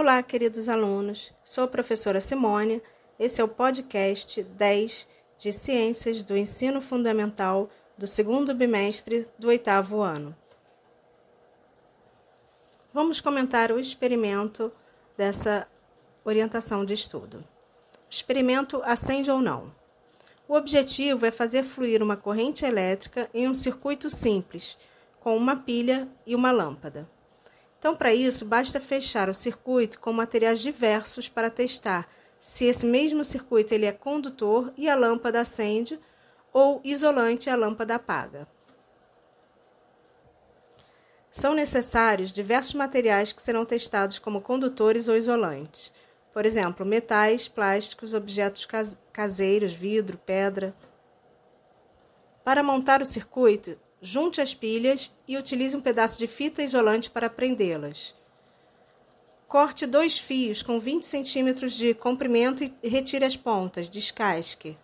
Olá, queridos alunos. Sou a professora Simone. Esse é o podcast 10 de Ciências do Ensino Fundamental do segundo bimestre do oitavo ano. Vamos comentar o experimento dessa orientação de estudo. O experimento acende ou não? O objetivo é fazer fluir uma corrente elétrica em um circuito simples, com uma pilha e uma lâmpada. Então, para isso, basta fechar o circuito com materiais diversos para testar se esse mesmo circuito ele é condutor e a lâmpada acende ou isolante e a lâmpada apaga. São necessários diversos materiais que serão testados como condutores ou isolantes. Por exemplo, metais, plásticos, objetos caseiros, vidro, pedra. Para montar o circuito, Junte as pilhas e utilize um pedaço de fita isolante para prendê-las. Corte dois fios com 20 centímetros de comprimento e retire as pontas, descasque.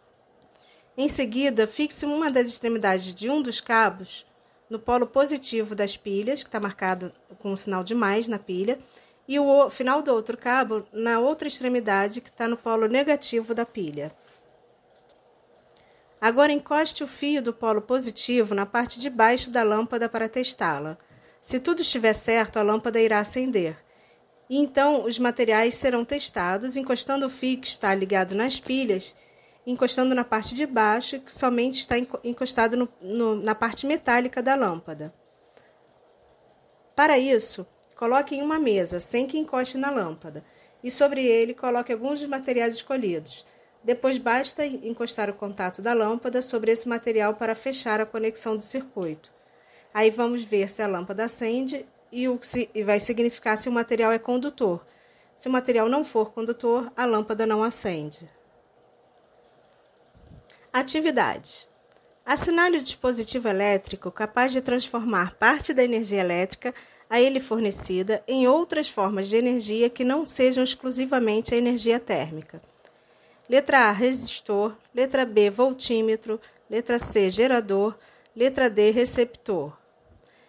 Em seguida, fixe uma das extremidades de um dos cabos no polo positivo das pilhas, que está marcado com o sinal de mais na pilha, e o final do outro cabo na outra extremidade, que está no polo negativo da pilha. Agora encoste o fio do polo positivo na parte de baixo da lâmpada para testá-la. Se tudo estiver certo, a lâmpada irá acender. E então os materiais serão testados encostando o fio que está ligado nas pilhas, encostando na parte de baixo, que somente está encostado no, no, na parte metálica da lâmpada. Para isso, coloque em uma mesa, sem que encoste na lâmpada, e sobre ele coloque alguns dos materiais escolhidos. Depois basta encostar o contato da lâmpada sobre esse material para fechar a conexão do circuito. Aí vamos ver se a lâmpada acende e o que vai significar se o material é condutor. Se o material não for condutor, a lâmpada não acende. Atividade. Assinale o dispositivo elétrico capaz de transformar parte da energia elétrica a ele fornecida em outras formas de energia que não sejam exclusivamente a energia térmica. Letra A, resistor. Letra B, voltímetro. Letra C, gerador. Letra D, receptor.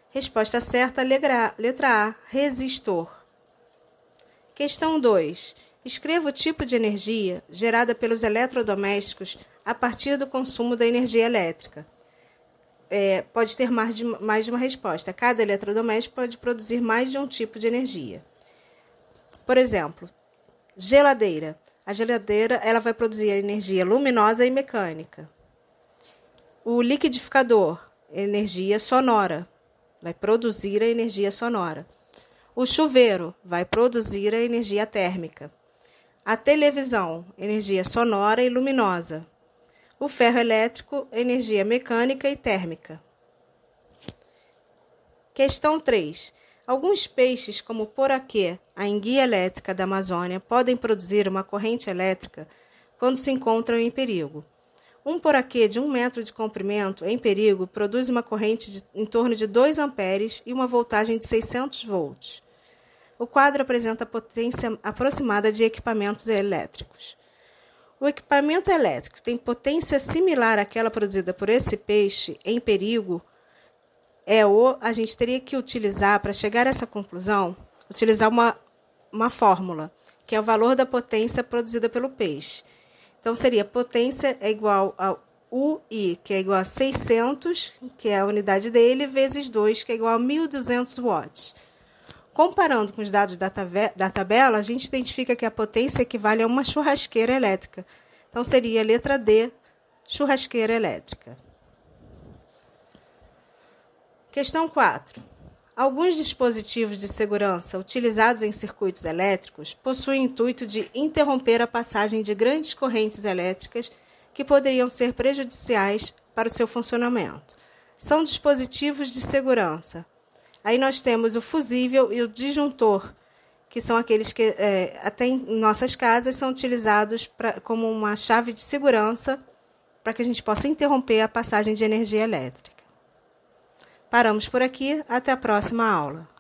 Resposta certa, letra A, resistor. Questão 2. Escreva o tipo de energia gerada pelos eletrodomésticos a partir do consumo da energia elétrica. É, pode ter mais de, mais de uma resposta. Cada eletrodoméstico pode produzir mais de um tipo de energia. Por exemplo, geladeira. A geladeira ela vai produzir energia luminosa e mecânica. O liquidificador, energia sonora, vai produzir a energia sonora. O chuveiro vai produzir a energia térmica. A televisão, energia sonora e luminosa. O ferro elétrico, energia mecânica e térmica. Questão 3. Alguns peixes, como o poraquê, a enguia elétrica da Amazônia, podem produzir uma corrente elétrica quando se encontram em perigo. Um poraquê de um metro de comprimento em perigo produz uma corrente de, em torno de 2 amperes e uma voltagem de 600 volts. O quadro apresenta a potência aproximada de equipamentos elétricos. O equipamento elétrico tem potência similar àquela produzida por esse peixe em perigo é o a gente teria que utilizar para chegar a essa conclusão, utilizar uma uma fórmula, que é o valor da potência produzida pelo peixe. Então seria potência é igual a UI, que é igual a 600, que é a unidade dele, vezes 2, que é igual a 1200 watts. Comparando com os dados da, da tabela, a gente identifica que a potência equivale a uma churrasqueira elétrica. Então seria a letra D, churrasqueira elétrica. Questão 4. Alguns dispositivos de segurança utilizados em circuitos elétricos possuem o intuito de interromper a passagem de grandes correntes elétricas que poderiam ser prejudiciais para o seu funcionamento. São dispositivos de segurança. Aí nós temos o fusível e o disjuntor, que são aqueles que é, até em nossas casas são utilizados pra, como uma chave de segurança para que a gente possa interromper a passagem de energia elétrica. Paramos por aqui, até a próxima aula.